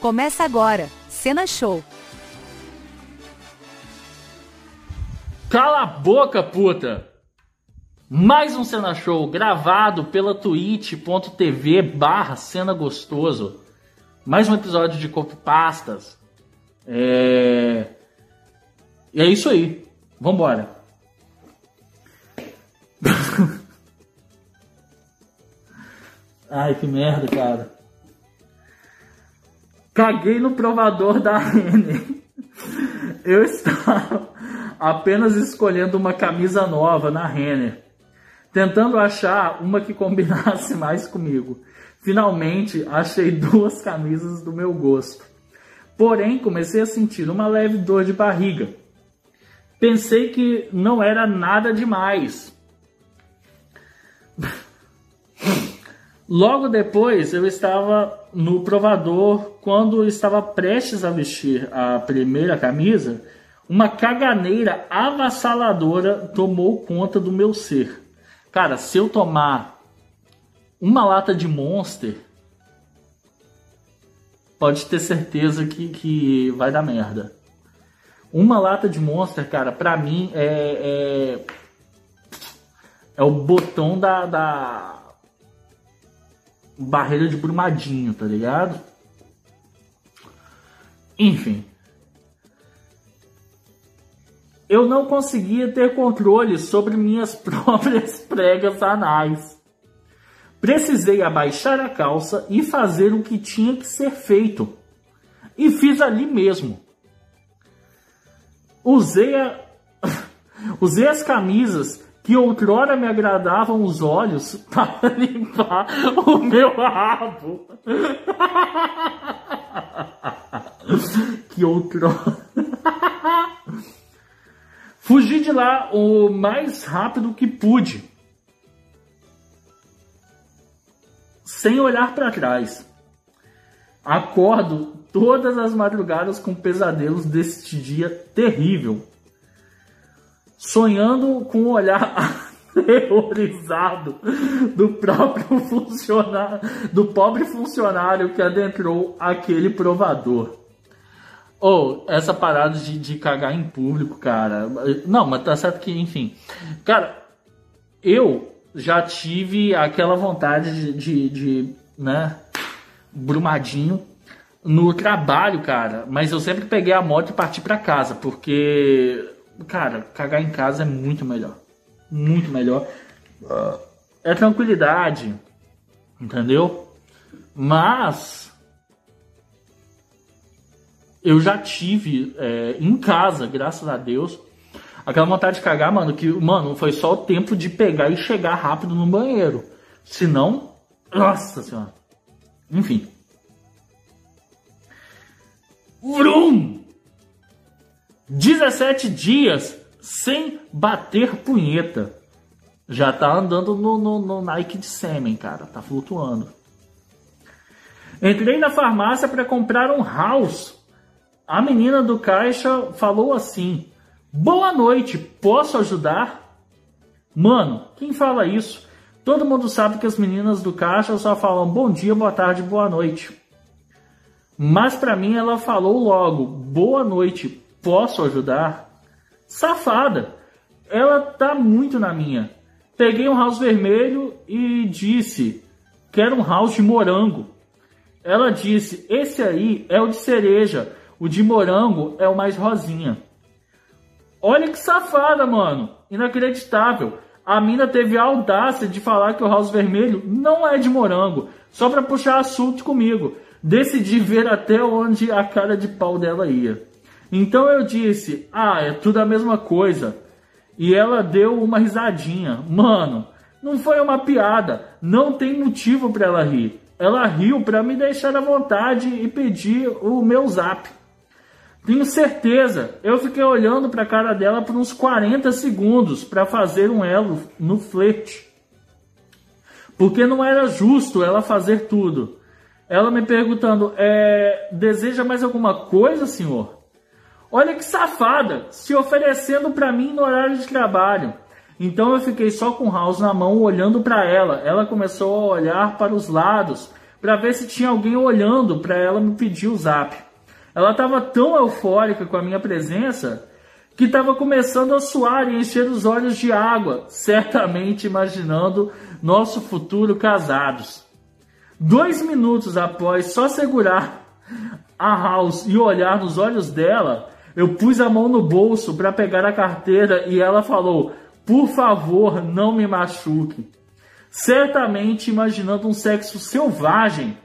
Começa agora, Cena Show. Cala a boca, puta! Mais um Cena Show gravado pela twitch.tv barra Cena Gostoso. Mais um episódio de Corpo Pastas. É... E é isso aí. Vambora. Ai, que merda, cara. Caguei no provador da Renner. Eu estava apenas escolhendo uma camisa nova na Renner, tentando achar uma que combinasse mais comigo. Finalmente achei duas camisas do meu gosto. Porém, comecei a sentir uma leve dor de barriga. Pensei que não era nada demais. Logo depois, eu estava no provador quando estava prestes a vestir a primeira camisa. Uma caganeira avassaladora tomou conta do meu ser. Cara, se eu tomar uma lata de Monster, pode ter certeza que, que vai dar merda. Uma lata de Monster, cara, pra mim é. É, é o botão da, da barreira de Brumadinho, tá ligado? Enfim. Eu não conseguia ter controle sobre minhas próprias pregas anais. Precisei abaixar a calça e fazer o que tinha que ser feito. E fiz ali mesmo. Usei, a... Usei as camisas que outrora me agradavam os olhos para limpar o meu rabo. que outrora. Fugi de lá o mais rápido que pude, sem olhar para trás. Acordo todas as madrugadas com pesadelos deste dia terrível sonhando com o olhar aterrorizado do próprio funcionário, do pobre funcionário que adentrou aquele provador. Ou oh, essa parada de, de cagar em público, cara. Não, mas tá certo que, enfim. Cara, eu já tive aquela vontade de, de, de né, brumadinho no trabalho, cara. Mas eu sempre peguei a moto e parti para casa, porque cara, cagar em casa é muito melhor. Muito melhor. É tranquilidade, entendeu? Mas eu já tive é, em casa, graças a Deus, aquela vontade de cagar, mano, que, mano, foi só o tempo de pegar e chegar rápido no banheiro. Senão, nossa senhora. Enfim. Vrum! 17 dias sem bater punheta. Já tá andando no, no, no Nike de sêmen, cara. Tá flutuando. Entrei na farmácia para comprar um house. A menina do caixa falou assim: Boa noite, posso ajudar? Mano, quem fala isso? Todo mundo sabe que as meninas do caixa só falam bom dia, boa tarde, boa noite. Mas para mim ela falou logo: Boa noite, Posso ajudar? Safada! Ela tá muito na minha. Peguei um house vermelho e disse: Quero um house de morango. Ela disse: Esse aí é o de cereja. O de morango é o mais rosinha. Olha que safada, mano. Inacreditável. A mina teve a audácia de falar que o house vermelho não é de morango, só para puxar assunto comigo. Decidi ver até onde a cara de pau dela ia. Então eu disse: Ah, é tudo a mesma coisa. E ela deu uma risadinha. Mano, não foi uma piada. Não tem motivo para ela rir. Ela riu para me deixar à vontade e pedir o meu zap. Tenho certeza. Eu fiquei olhando para a cara dela por uns 40 segundos para fazer um elo no flerte. Porque não era justo ela fazer tudo. Ela me perguntando: é, deseja mais alguma coisa, senhor? Olha que safada, se oferecendo para mim no horário de trabalho. Então eu fiquei só com house na mão olhando para ela. Ela começou a olhar para os lados para ver se tinha alguém olhando para ela me pedir o zap. Ela estava tão eufórica com a minha presença que estava começando a suar e encher os olhos de água, certamente imaginando nosso futuro casados. Dois minutos após só segurar a House e olhar nos olhos dela, eu pus a mão no bolso para pegar a carteira e ela falou: Por favor, não me machuque. Certamente imaginando um sexo selvagem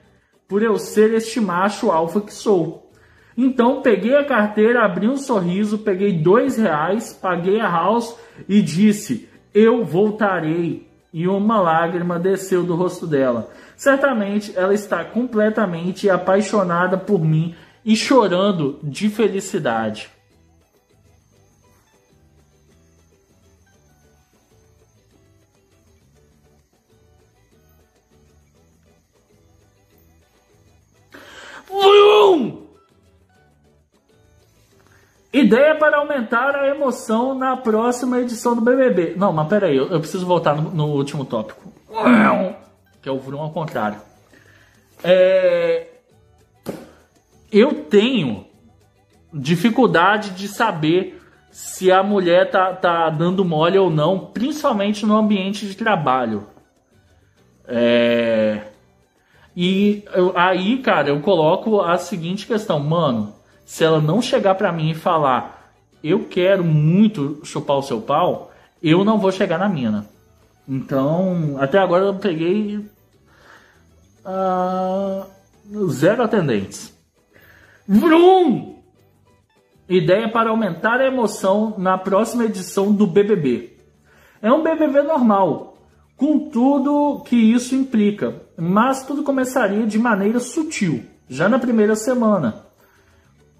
por eu ser este macho alfa que sou. Então peguei a carteira, abri um sorriso, peguei dois reais, paguei a house e disse: Eu voltarei. E uma lágrima desceu do rosto dela. Certamente ela está completamente apaixonada por mim e chorando de felicidade. Vum! Ideia para aumentar a emoção na próxima edição do BBB. Não, mas peraí, eu, eu preciso voltar no, no, último tópico. Que é o Vrum ao contrário. É... Eu tenho dificuldade de saber se a mulher tá, tá dando mole ou não, principalmente no ambiente de trabalho. É... E eu, aí, cara, eu coloco a seguinte questão, mano se ela não chegar para mim e falar eu quero muito chupar o seu pau, eu não vou chegar na mina. Então, até agora eu peguei uh, zero atendentes. Vrum! Ideia para aumentar a emoção na próxima edição do BBB. É um BBB normal, com tudo que isso implica, mas tudo começaria de maneira sutil, já na primeira semana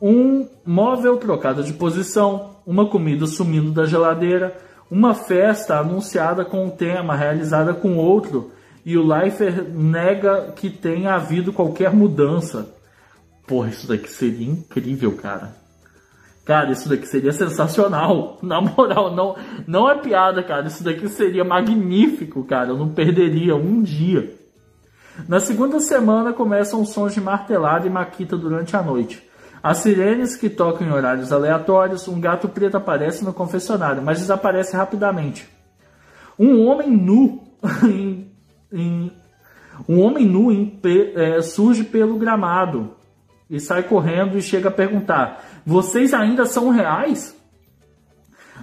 um móvel trocado de posição, uma comida sumindo da geladeira, uma festa anunciada com um tema realizada com outro e o Leifer nega que tenha havido qualquer mudança. Porra, isso daqui seria incrível, cara. Cara, isso daqui seria sensacional. Na moral, não, não é piada, cara. Isso daqui seria magnífico, cara. Eu não perderia um dia. Na segunda semana começam sons de martelada e maquita durante a noite. As sirenes que tocam em horários aleatórios, um gato preto aparece no confessionário, mas desaparece rapidamente. Um homem nu em, em, um homem nu em, é, surge pelo gramado e sai correndo e chega a perguntar: Vocês ainda são reais?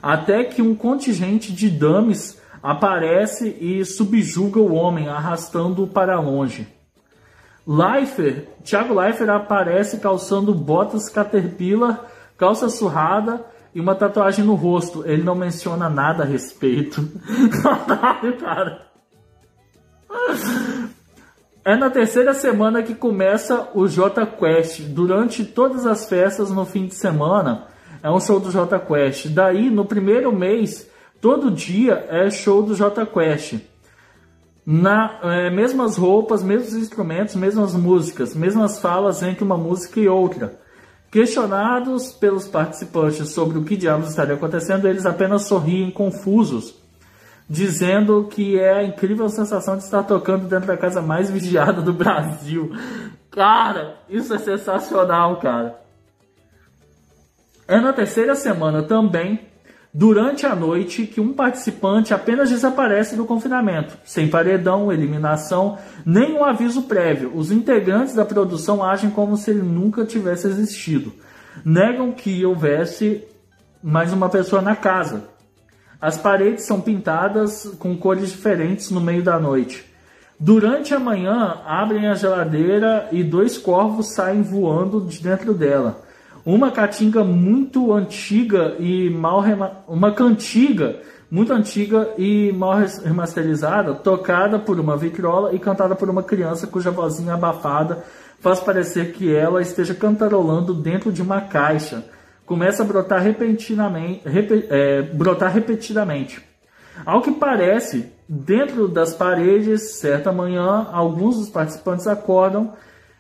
Até que um contingente de dames aparece e subjuga o homem, arrastando-o para longe. Leifert, Thiago Leifert aparece calçando botas Caterpillar, calça surrada e uma tatuagem no rosto. Ele não menciona nada a respeito. Cara. É na terceira semana que começa o J Quest. Durante todas as festas no fim de semana é um show do J Quest. Daí, no primeiro mês, todo dia é show do J Quest na é, mesmas roupas, mesmos instrumentos, mesmas músicas, mesmas falas entre uma música e outra. Questionados pelos participantes sobre o que diabos estaria acontecendo, eles apenas sorriem confusos, dizendo que é a incrível sensação de estar tocando dentro da casa mais vigiada do Brasil. Cara, isso é sensacional, cara. É na terceira semana também durante a noite que um participante apenas desaparece do confinamento, sem paredão, eliminação, nem um aviso prévio. Os integrantes da produção agem como se ele nunca tivesse existido. Negam que houvesse mais uma pessoa na casa. As paredes são pintadas com cores diferentes no meio da noite. Durante a manhã, abrem a geladeira e dois corvos saem voando de dentro dela uma caatinga muito antiga e mal uma cantiga muito antiga e mal remasterizada, tocada por uma vitrola e cantada por uma criança cuja vozinha abafada faz parecer que ela esteja cantarolando dentro de uma caixa. Começa a brotar repentinamente, rep, é, brotar repetidamente. Ao que parece, dentro das paredes, certa manhã, alguns dos participantes acordam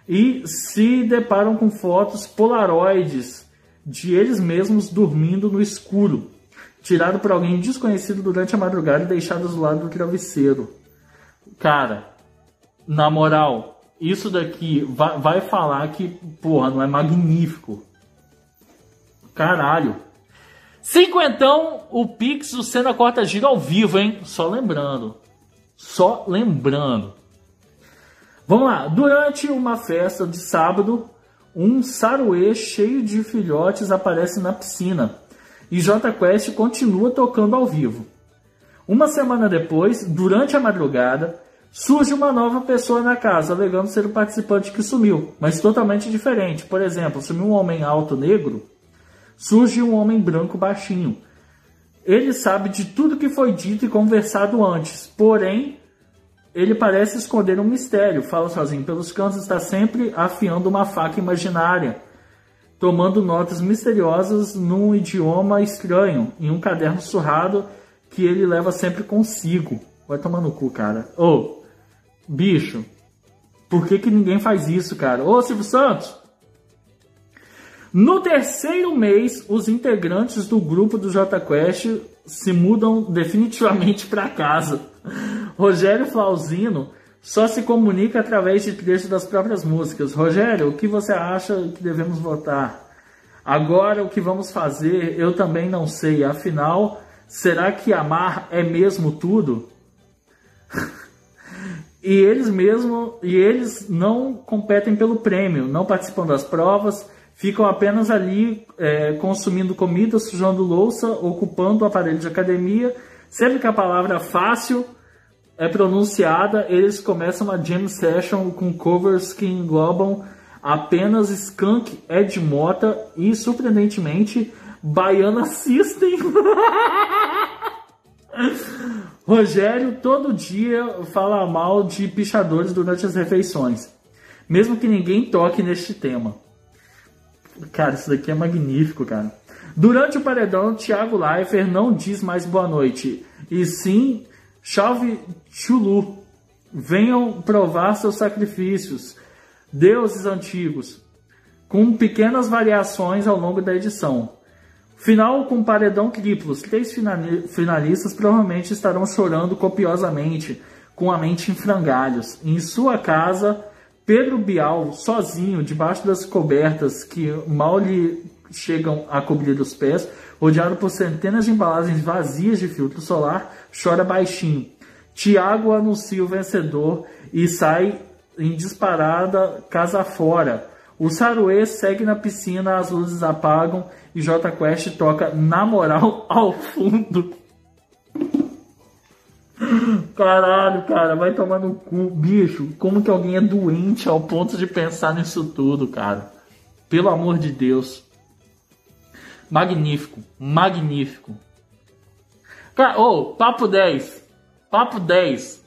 e se deparam com fotos polaroides de eles mesmos dormindo no escuro, tirado por alguém desconhecido durante a madrugada e deixados do lado do travesseiro. Cara, na moral, isso daqui vai, vai falar que, porra, não é magnífico. Caralho. Cinquentão, o Pix, o Cena Corta Gira ao vivo, hein? Só lembrando. Só lembrando. Vamos lá. Durante uma festa de sábado, um saruê cheio de filhotes aparece na piscina e J Quest continua tocando ao vivo. Uma semana depois, durante a madrugada, surge uma nova pessoa na casa, alegando ser o participante que sumiu, mas totalmente diferente. Por exemplo, sumiu um homem alto negro, surge um homem branco baixinho. Ele sabe de tudo que foi dito e conversado antes, porém, ele parece esconder um mistério. Fala sozinho pelos cantos, está sempre afiando uma faca imaginária, tomando notas misteriosas num idioma estranho, em um caderno surrado que ele leva sempre consigo. Vai tomar no cu, cara. Ô, oh, bicho, por que, que ninguém faz isso, cara? Ô, Silvio Santos! No terceiro mês, os integrantes do grupo do JQuest se mudam definitivamente para casa. Rogério Flauzino só se comunica através de trechos das próprias músicas. Rogério, o que você acha que devemos votar? Agora, o que vamos fazer, eu também não sei. Afinal, será que amar é mesmo tudo? e eles mesmo e eles não competem pelo prêmio, não participam das provas, ficam apenas ali é, consumindo comida, sujando louça, ocupando o aparelho de academia. Sempre que a palavra fácil é pronunciada, eles começam uma jam session com covers que englobam apenas Skunk, Ed Mota e, surpreendentemente, Baiana System. Rogério todo dia fala mal de pichadores durante as refeições, mesmo que ninguém toque neste tema. Cara, isso daqui é magnífico, cara. Durante o paredão, Thiago Leifert não diz mais boa noite, e sim chave chulu. Venham provar seus sacrifícios, deuses antigos, com pequenas variações ao longo da edição. Final com paredão triplo. Os três finalistas provavelmente estarão chorando copiosamente, com a mente em frangalhos. Em sua casa, Pedro Bial, sozinho, debaixo das cobertas que mal lhe chegam a cobrir os pés, rodeado por centenas de embalagens vazias de filtro solar, chora baixinho. Tiago anuncia o vencedor e sai em disparada casa fora. O Saruê segue na piscina, as luzes apagam e J Quest toca na moral ao fundo. Caralho, cara, vai tomar no cu, bicho. Como que alguém é doente ao ponto de pensar nisso tudo, cara? Pelo amor de Deus. Magnífico, magnífico. Cara, oh, papo 10. Papo 10.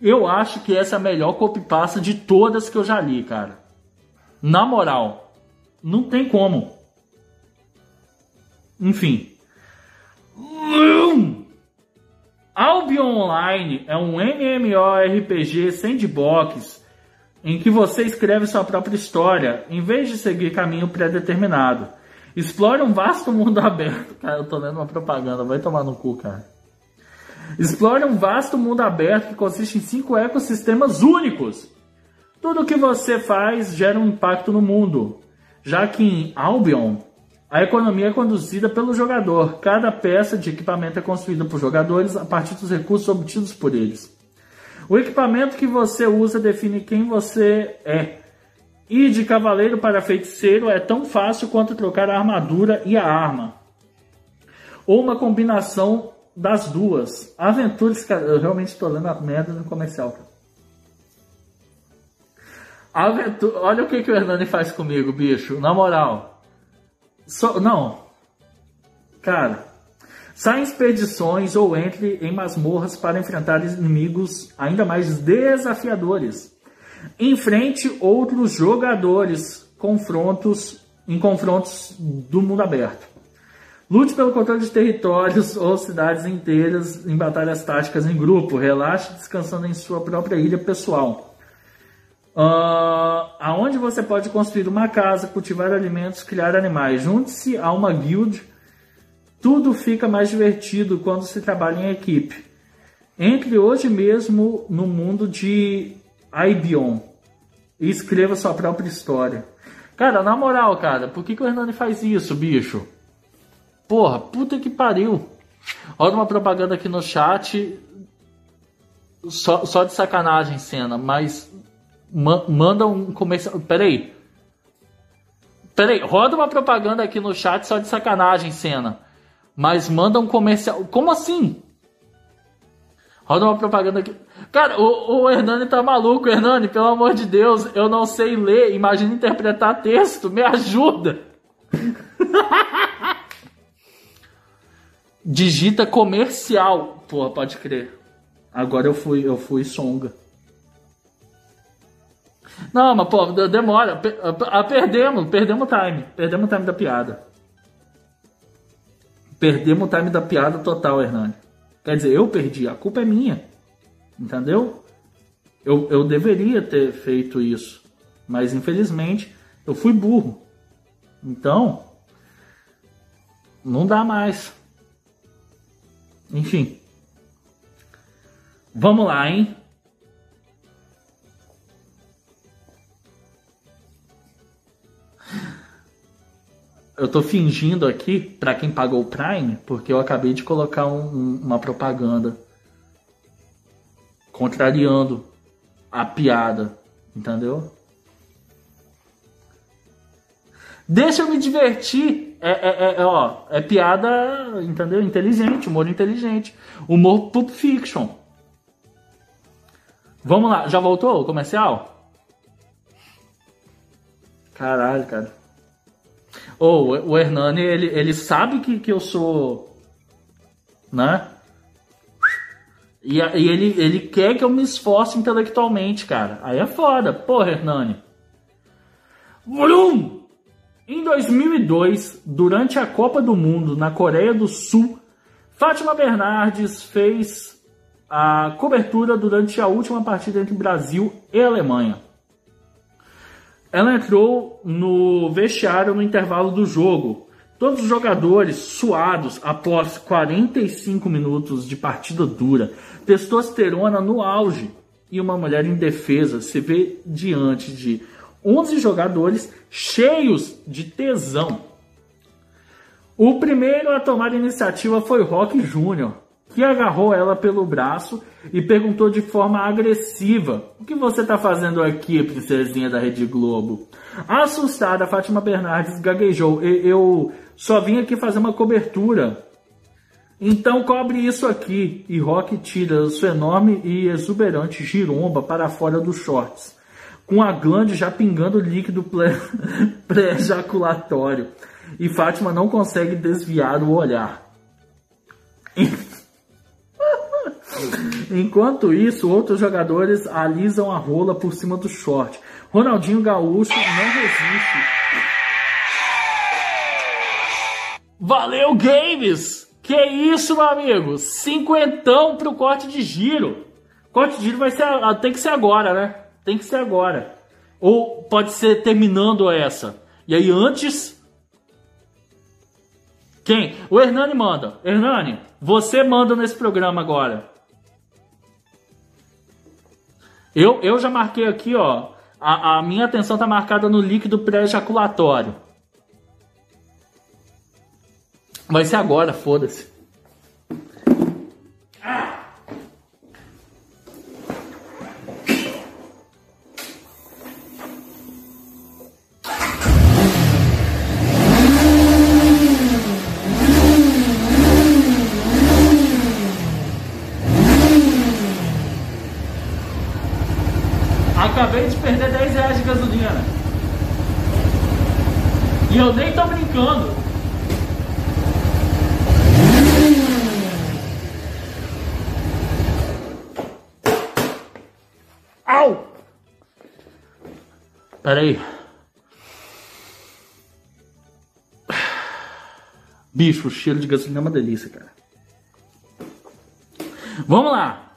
Eu acho que essa é a melhor copy-pasta de todas que eu já li, cara. Na moral, não tem como. Enfim. Albion Online é um MMORPG sandbox em que você escreve sua própria história, em vez de seguir caminho pré-determinado. Explore um vasto mundo aberto. Cara, eu tô lendo uma propaganda, vai tomar no cu, cara. Explore um vasto mundo aberto que consiste em cinco ecossistemas únicos. Tudo o que você faz gera um impacto no mundo, já que em Albion a economia é conduzida pelo jogador. Cada peça de equipamento é construída por jogadores a partir dos recursos obtidos por eles. O equipamento que você usa define quem você é. Ir de cavaleiro para feiticeiro é tão fácil quanto trocar a armadura e a arma. Ou uma combinação das duas. Aventuras, cara, eu realmente estou lendo a merda no comercial. Aventura, olha o que, que o Hernani faz comigo, bicho. Na moral. So, não. Cara, saia em expedições ou entre em masmorras para enfrentar inimigos ainda mais desafiadores. Enfrente outros jogadores confrontos em confrontos do mundo aberto. Lute pelo controle de territórios ou cidades inteiras em batalhas táticas em grupo. Relaxe descansando em sua própria ilha pessoal. Uh, aonde você pode construir uma casa, cultivar alimentos, criar animais. Junte-se a uma guild. Tudo fica mais divertido quando se trabalha em equipe. Entre hoje mesmo no mundo de Ibion. e escreva sua própria história. Cara, na moral, cara, por que, que o Hernani faz isso, bicho? Porra, puta que pariu. Olha uma propaganda aqui no chat. Só, só de sacanagem, cena, mas ma manda um comercial. Peraí. Peraí, roda uma propaganda aqui no chat só de sacanagem, cena. Mas manda um comercial. Como assim? Roda uma propaganda aqui. Cara, o, o Hernani tá maluco. Hernani, pelo amor de Deus, eu não sei ler. Imagina interpretar texto. Me ajuda. Digita comercial. Pô, pode crer. Agora eu fui, eu fui songa. Não, mas pô, demora. Perdemos, perdemos o time. Perdemos o time da piada. Perdemos o time da piada total, Hernani. Quer dizer, eu perdi, a culpa é minha. Entendeu? Eu, eu deveria ter feito isso. Mas infelizmente eu fui burro. Então, não dá mais. Enfim. Vamos lá, hein? Eu tô fingindo aqui, para quem pagou o Prime, porque eu acabei de colocar um, um, uma propaganda contrariando a piada, entendeu? Deixa eu me divertir. É, é, é, ó, é piada, entendeu? Inteligente, humor inteligente. Humor Pulp Fiction. Vamos lá, já voltou o comercial? Caralho, cara. Ou oh, o Hernani, ele, ele sabe que, que eu sou. Né? E, e, ele, ele quer que eu me esforce intelectualmente, cara. Aí é foda. Porra, Hernani. Vrum! Em 2002, durante a Copa do Mundo na Coreia do Sul, Fátima Bernardes fez a cobertura durante a última partida entre Brasil e Alemanha. Ela entrou no vestiário no intervalo do jogo. Todos os jogadores suados após 45 minutos de partida dura, testosterona no auge e uma mulher indefesa se vê diante de 11 jogadores cheios de tesão. O primeiro a tomar a iniciativa foi Rock Júnior, que agarrou ela pelo braço e perguntou de forma agressiva: O que você está fazendo aqui, princesinha da Rede Globo? Assustada, Fátima Bernardes gaguejou: Eu só vim aqui fazer uma cobertura. Então cobre isso aqui. E Rock tira sua enorme e exuberante giromba para fora dos shorts com a glande já pingando líquido pré-ejaculatório. E Fátima não consegue desviar o olhar. Enquanto isso, outros jogadores alisam a rola por cima do short. Ronaldinho Gaúcho não resiste. Valeu, Games! Que isso, meu amigo? Cinquentão pro corte de giro. Corte de giro vai ser, tem que ser agora, né? Tem que ser agora. Ou pode ser terminando essa. E aí antes. Quem? O Hernani manda. Hernani, você manda nesse programa agora. Eu, eu já marquei aqui, ó. A, a minha atenção tá marcada no líquido pré-ejaculatório. Vai ser agora, foda-se. Peraí. Bicho, o cheiro de gasolina é uma delícia, cara. Vamos lá.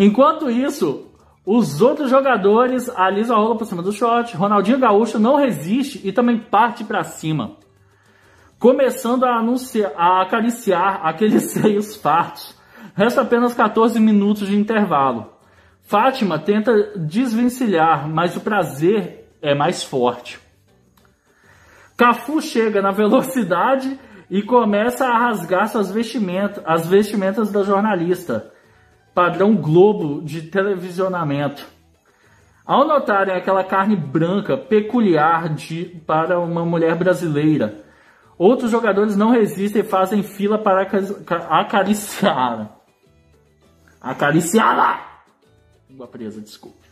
Enquanto isso, os outros jogadores alisam a rola por cima do shot. Ronaldinho Gaúcho não resiste e também parte para cima. Começando a, anunciar, a acariciar aqueles seios fartos. Resta apenas 14 minutos de intervalo. Fátima tenta desvencilhar, mas o prazer é mais forte. Cafu chega na velocidade e começa a rasgar suas vestimentas, as vestimentas da jornalista, padrão Globo de televisionamento. Ao notarem aquela carne branca peculiar de, para uma mulher brasileira, outros jogadores não resistem e fazem fila para acariciar. Acariciá-la! Língua presa, desculpe.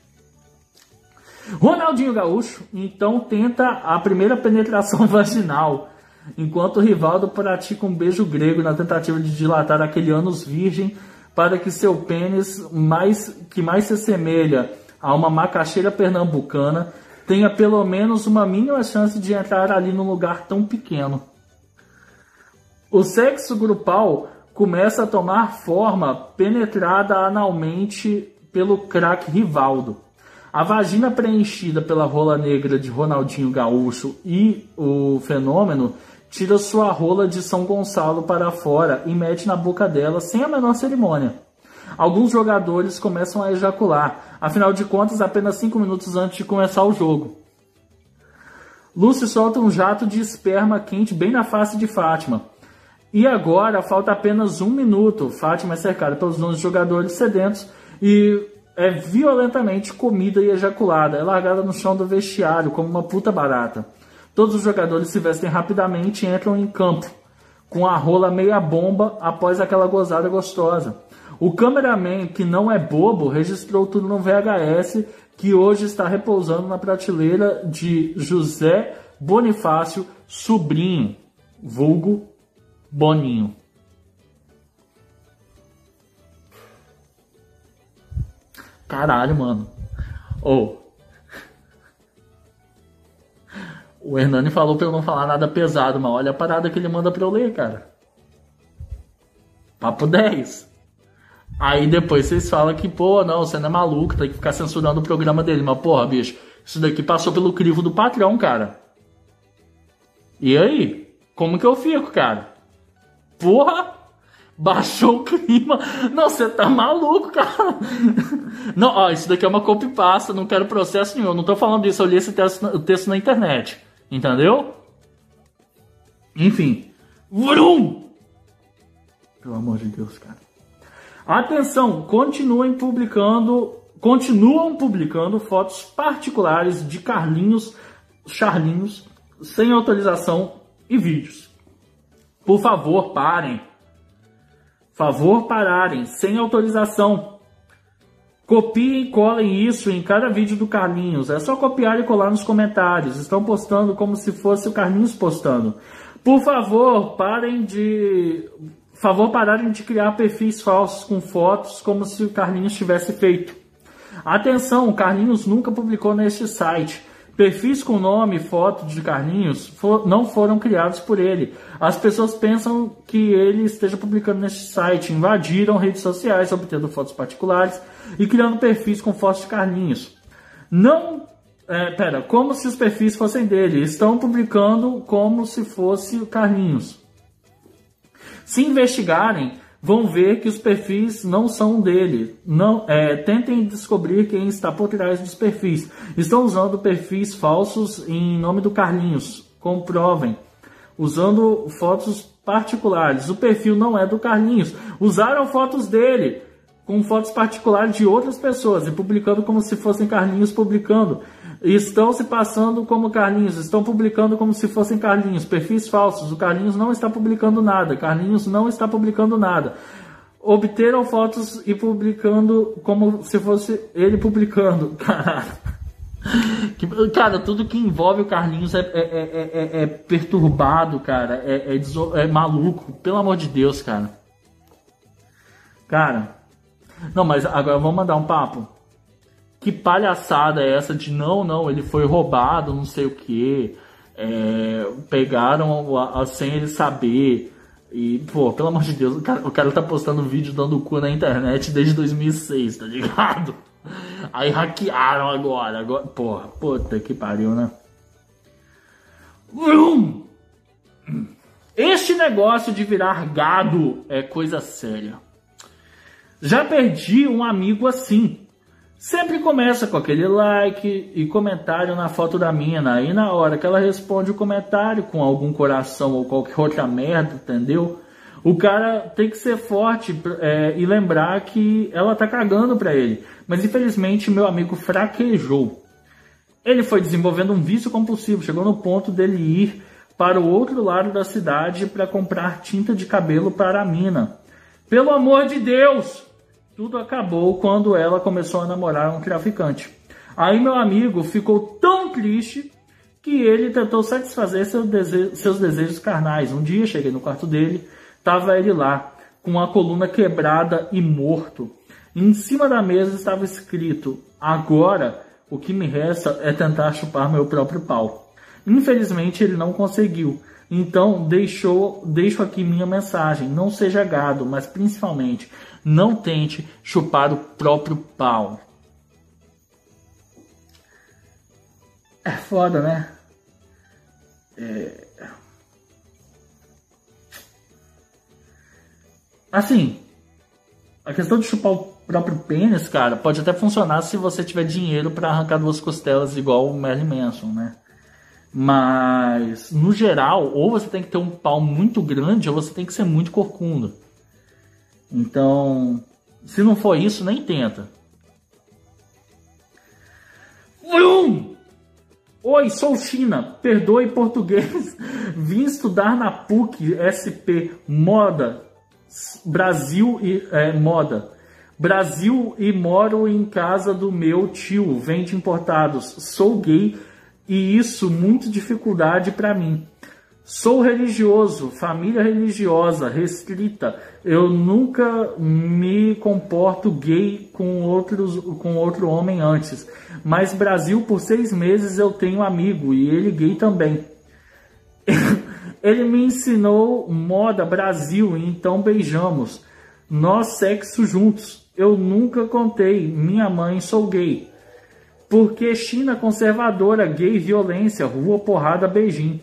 Ronaldinho Gaúcho então tenta a primeira penetração vaginal, enquanto o Rivaldo pratica um beijo grego na tentativa de dilatar aquele ânus virgem para que seu pênis mais que mais se assemelha a uma macaxeira pernambucana tenha pelo menos uma mínima chance de entrar ali num lugar tão pequeno. O sexo grupal começa a tomar forma penetrada analmente pelo craque Rivaldo. A vagina preenchida pela rola negra de Ronaldinho Gaúcho e o fenômeno tira sua rola de São Gonçalo para fora e mete na boca dela sem a menor cerimônia. Alguns jogadores começam a ejacular, afinal de contas, apenas 5 minutos antes de começar o jogo. Lucy solta um jato de esperma quente bem na face de Fátima. E agora falta apenas um minuto. Fátima é cercada pelos 11 jogadores sedentos e é violentamente comida e ejaculada. É largada no chão do vestiário como uma puta barata. Todos os jogadores se vestem rapidamente e entram em campo, com a rola meia bomba após aquela gozada gostosa. O cameraman, que não é bobo, registrou tudo no VHS que hoje está repousando na prateleira de José Bonifácio Sobrinho, vulgo Boninho. Caralho, mano. Ou. Oh. O Hernani falou pra eu não falar nada pesado, mas olha a parada que ele manda pra eu ler, cara. Papo 10. Aí depois vocês falam que, pô, não, você não é maluco, tem que ficar censurando o programa dele. Mas, porra, bicho, isso daqui passou pelo crivo do patrão, cara. E aí? Como que eu fico, cara? Porra! Baixou o clima. Não, você tá maluco, cara. Não, ó, isso daqui é uma copy pasta, não quero processo nenhum. Não tô falando disso, eu li esse texto, texto na internet. Entendeu? Enfim. Vrum! Pelo amor de Deus, cara. Atenção, continuem publicando, continuam publicando fotos particulares de Carlinhos, Charlinhos, sem autorização e vídeos. Por favor, parem. Favor pararem, sem autorização. Copiem e colhem isso em cada vídeo do Carlinhos. É só copiar e colar nos comentários. Estão postando como se fosse o Carlinhos postando. Por favor, parem de favor pararem de criar perfis falsos com fotos como se o Carlinhos tivesse feito. Atenção, o Carlinhos nunca publicou neste site. Perfis com nome e foto de Carlinhos for, não foram criados por ele. As pessoas pensam que ele esteja publicando neste site, invadiram redes sociais, obtendo fotos particulares e criando perfis com fotos de Carlinhos. Não, é, pera, como se os perfis fossem dele. Estão publicando como se fosse o Carlinhos. Se investigarem, vão ver que os perfis não são dele. Não, é, tentem descobrir quem está por trás dos perfis. Estão usando perfis falsos em nome do Carlinhos. Comprovem. Usando fotos particulares. O perfil não é do Carlinhos. Usaram fotos dele com fotos particulares de outras pessoas e publicando como se fossem Carlinhos publicando estão se passando como Carlinhos, estão publicando como se fossem Carlinhos, perfis falsos. O Carlinhos não está publicando nada, Carlinhos não está publicando nada. Obteram fotos e publicando como se fosse ele publicando. Cara, tudo que envolve o Carlinhos é, é, é, é perturbado, cara. É, é, maluco. Pelo amor de Deus, cara. Cara. Não, mas agora vamos mandar um papo que palhaçada é essa de não, não, ele foi roubado, não sei o que, é, pegaram a, a, sem ele saber. E, pô, pelo amor de Deus, o cara, o cara tá postando vídeo dando cu na internet desde 2006, tá ligado? Aí hackearam agora, agora, porra, puta que pariu, né? Este negócio de virar gado é coisa séria. Já perdi um amigo assim Sempre começa com aquele like e comentário na foto da mina. Aí na hora que ela responde o comentário com algum coração ou qualquer outra merda, entendeu? O cara tem que ser forte é, e lembrar que ela tá cagando pra ele. Mas infelizmente meu amigo fraquejou. Ele foi desenvolvendo um vício compulsivo, chegou no ponto dele ir para o outro lado da cidade para comprar tinta de cabelo para a mina. Pelo amor de Deus! Tudo acabou quando ela começou a namorar um traficante. Aí meu amigo ficou tão triste que ele tentou satisfazer seu seus desejos carnais. Um dia cheguei no quarto dele, estava ele lá, com a coluna quebrada e morto. Em cima da mesa estava escrito: Agora o que me resta é tentar chupar meu próprio pau. Infelizmente ele não conseguiu. Então deixou, deixo aqui minha mensagem: não seja gado, mas principalmente não tente chupar o próprio pau. É foda, né? É... Assim, a questão de chupar o próprio pênis, cara, pode até funcionar se você tiver dinheiro para arrancar duas costelas igual o Merlin Manson, né? Mas, no geral, ou você tem que ter um pau muito grande ou você tem que ser muito corcunda. Então, se não for isso, nem tenta. Oi, sou China. Perdoe português. Vim estudar na PUC SP Moda Brasil e é, Moda. Brasil e moro em casa do meu tio, vende importados. Sou gay e isso muito dificuldade para mim. Sou religioso, família religiosa, restrita. Eu nunca me comporto gay com, outros, com outro homem antes. Mas Brasil, por seis meses eu tenho amigo e ele gay também. ele me ensinou moda Brasil, então beijamos. Nós sexo juntos. Eu nunca contei, minha mãe sou gay. Porque China conservadora, gay, violência, rua, porrada, beijinho.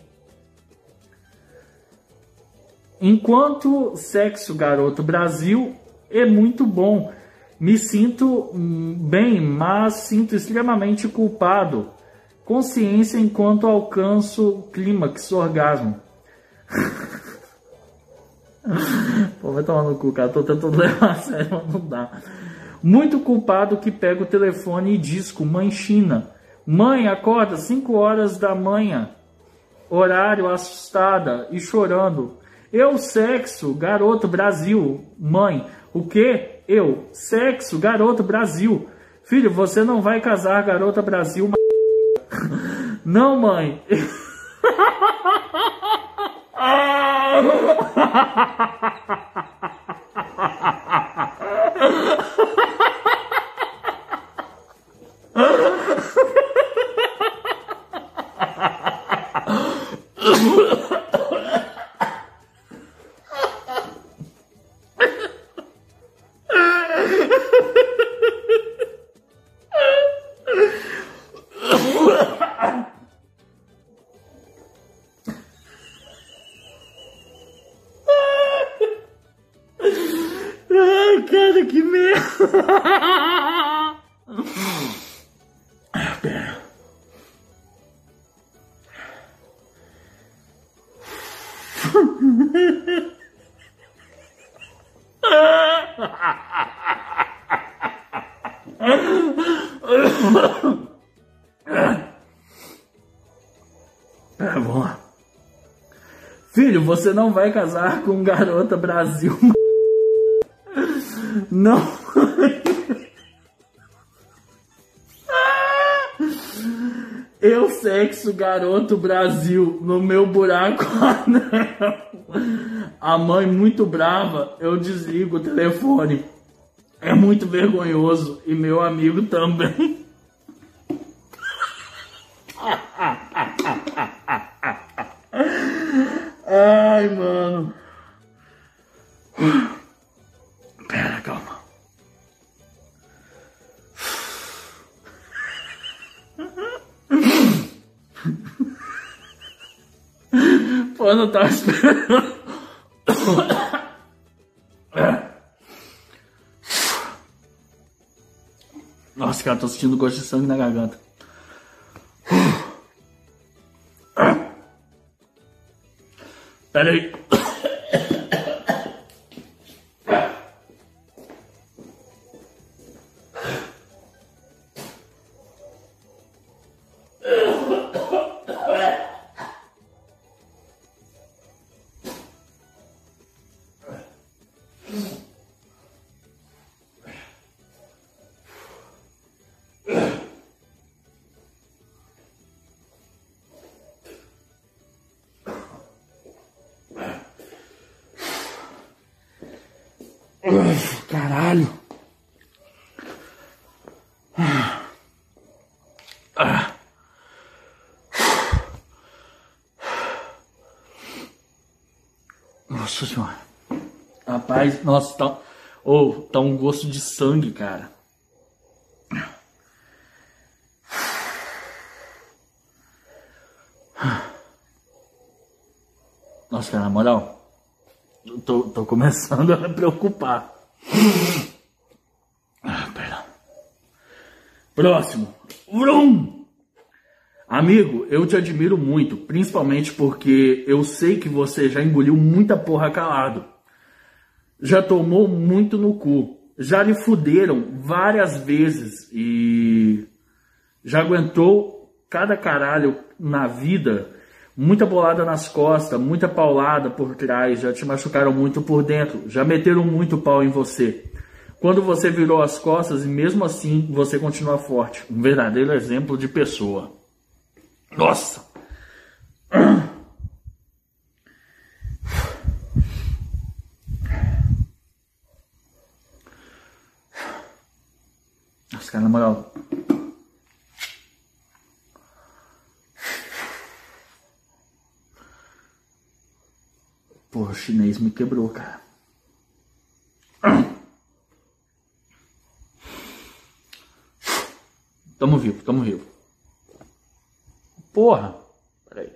Enquanto sexo, garoto, Brasil é muito bom. Me sinto hum, bem, mas sinto extremamente culpado. Consciência enquanto alcanço clímax, orgasmo. Pô, vai tomar no cu, cara. Tô tentando levar a sério, mas não dá. Muito culpado que pega o telefone e disco, mãe China. Mãe, acorda, 5 horas da manhã. Horário assustada e chorando. Eu, sexo, garoto, Brasil. Mãe, o que? Eu, sexo, garoto, Brasil. Filho, você não vai casar, garota, Brasil. Não, mãe. vamos lá. Filho, você não vai casar com garota Brasil. Não. Eu sexo garoto Brasil no meu buraco A mãe muito brava, eu desligo o telefone. É muito vergonhoso e meu amigo também. Ai, mano. Pera, calma. Pô, não tava esperando. Nossa, cara, tô sentindo gosto de sangue na garganta. Pera aí. Nossa senhora. Rapaz, nossa, tá. Oh, tá um gosto de sangue, cara. Nossa, cara, na moral. Tô, tô começando a me preocupar. Ah, perdão. Próximo. Vrum! Amigo, eu te admiro muito, principalmente porque eu sei que você já engoliu muita porra calado. Já tomou muito no cu. Já lhe fuderam várias vezes e já aguentou cada caralho na vida muita bolada nas costas, muita paulada por trás, já te machucaram muito por dentro, já meteram muito pau em você. Quando você virou as costas e mesmo assim você continua forte. Um verdadeiro exemplo de pessoa. Nossa! Nossa, cara, na moral, Porra, o chinês me quebrou, cara. Tamo vivo, tamo vivo. Porra. Peraí.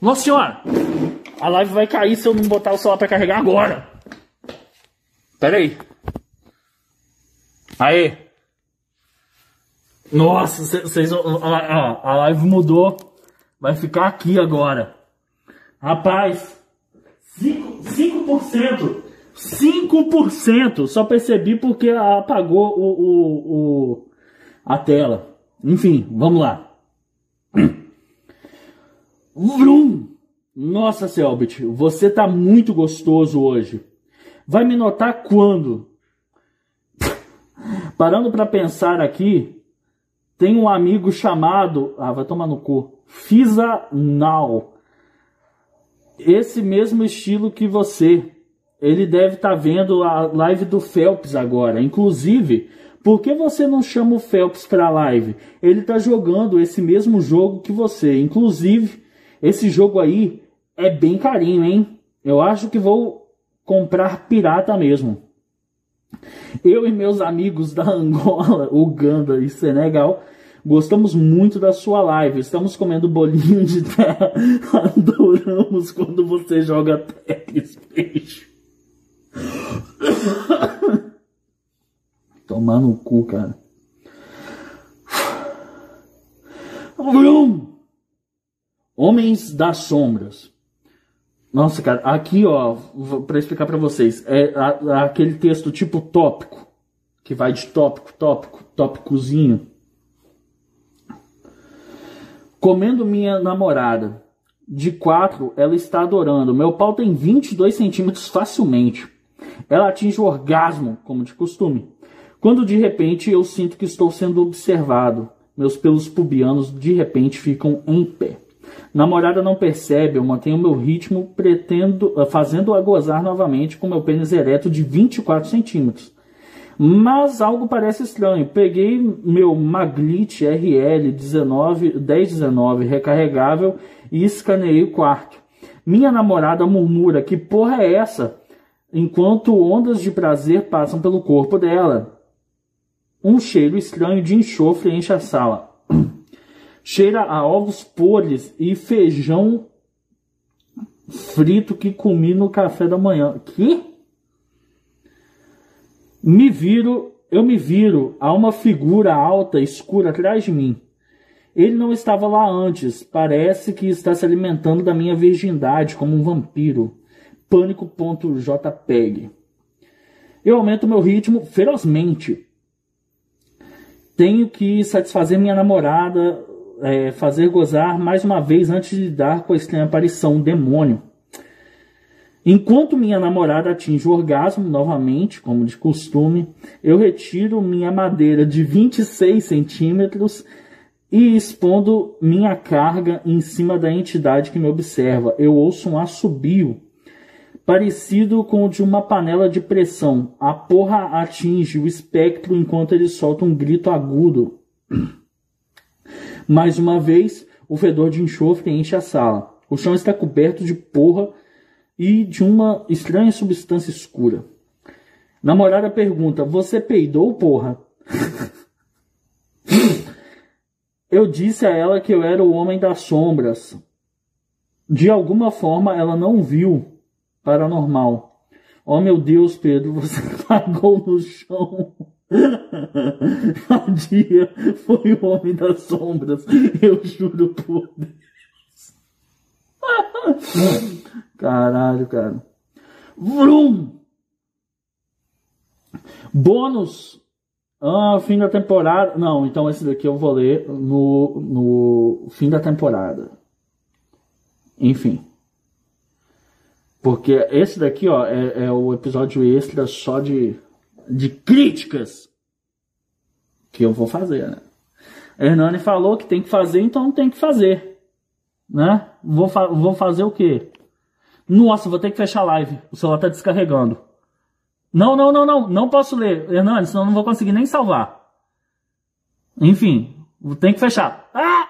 Nossa senhora! A live vai cair se eu não botar o celular pra carregar agora. Peraí. Aê. Nossa, vocês. A live mudou. Vai ficar aqui agora. Rapaz, 5%. 5%. Só percebi porque apagou o, o, o, a tela. Enfim, vamos lá. Vrum! Nossa, Selbit, você tá muito gostoso hoje. Vai me notar quando? Parando para pensar aqui, tem um amigo chamado. Ah, vai tomar no cu. Fisa Now esse mesmo estilo que você. Ele deve estar tá vendo a live do Phelps agora. Inclusive, por que você não chama o Phelps para a live? Ele está jogando esse mesmo jogo que você. Inclusive, esse jogo aí é bem carinho, hein? Eu acho que vou comprar pirata mesmo. Eu e meus amigos da Angola, Uganda e Senegal Gostamos muito da sua live. Estamos comendo bolinho de terra. Adoramos quando você joga Tetris. Beijo. Tomar no cu, cara. Homens das Sombras. Nossa, cara, aqui, ó, para explicar para vocês, é aquele texto tipo tópico, que vai de tópico, tópico, tópicozinho. Comendo minha namorada. De quatro, ela está adorando. Meu pau tem 22 centímetros facilmente. Ela atinge o orgasmo, como de costume. Quando de repente eu sinto que estou sendo observado. Meus pelos pubianos de repente ficam em pé. Namorada não percebe, eu mantenho meu ritmo, pretendo, fazendo-a gozar novamente com meu pênis ereto de 24 centímetros. Mas algo parece estranho. Peguei meu Maglit RL 19, 1019 recarregável e escaneei o quarto. Minha namorada murmura: Que porra é essa? Enquanto ondas de prazer passam pelo corpo dela. Um cheiro estranho de enxofre enche a sala. Cheira a ovos podres e feijão frito que comi no café da manhã. Que? Me viro eu me viro a uma figura alta, escura atrás de mim. Ele não estava lá antes, parece que está se alimentando da minha virgindade como um vampiro. Pânico.jpg. Eu aumento meu ritmo ferozmente. Tenho que satisfazer minha namorada, é, fazer gozar mais uma vez antes de dar com a estranha aparição, um demônio. Enquanto minha namorada atinge o orgasmo novamente, como de costume, eu retiro minha madeira de 26 centímetros e expondo minha carga em cima da entidade que me observa. Eu ouço um assobio parecido com o de uma panela de pressão. A porra atinge o espectro enquanto ele solta um grito agudo. Mais uma vez, o fedor de enxofre enche a sala. O chão está coberto de porra e de uma estranha substância escura. Namorada pergunta: Você peidou, porra? eu disse a ela que eu era o homem das sombras. De alguma forma ela não viu paranormal. Oh meu Deus, Pedro, você cagou no chão. Um dia foi o homem das sombras, eu juro por Deus. Caralho, cara. Vrum! Bônus. Ah, fim da temporada. Não, então esse daqui eu vou ler no, no fim da temporada. Enfim. Porque esse daqui, ó, é, é o episódio extra só de, de críticas que eu vou fazer, né? Hernani falou que tem que fazer, então tem que fazer. Né? Vou, fa vou fazer o quê? Nossa, vou ter que fechar a live. O celular tá descarregando. Não, não, não, não. Não posso ler, Hernani, senão não vou conseguir nem salvar. Enfim, tem que fechar. Ah!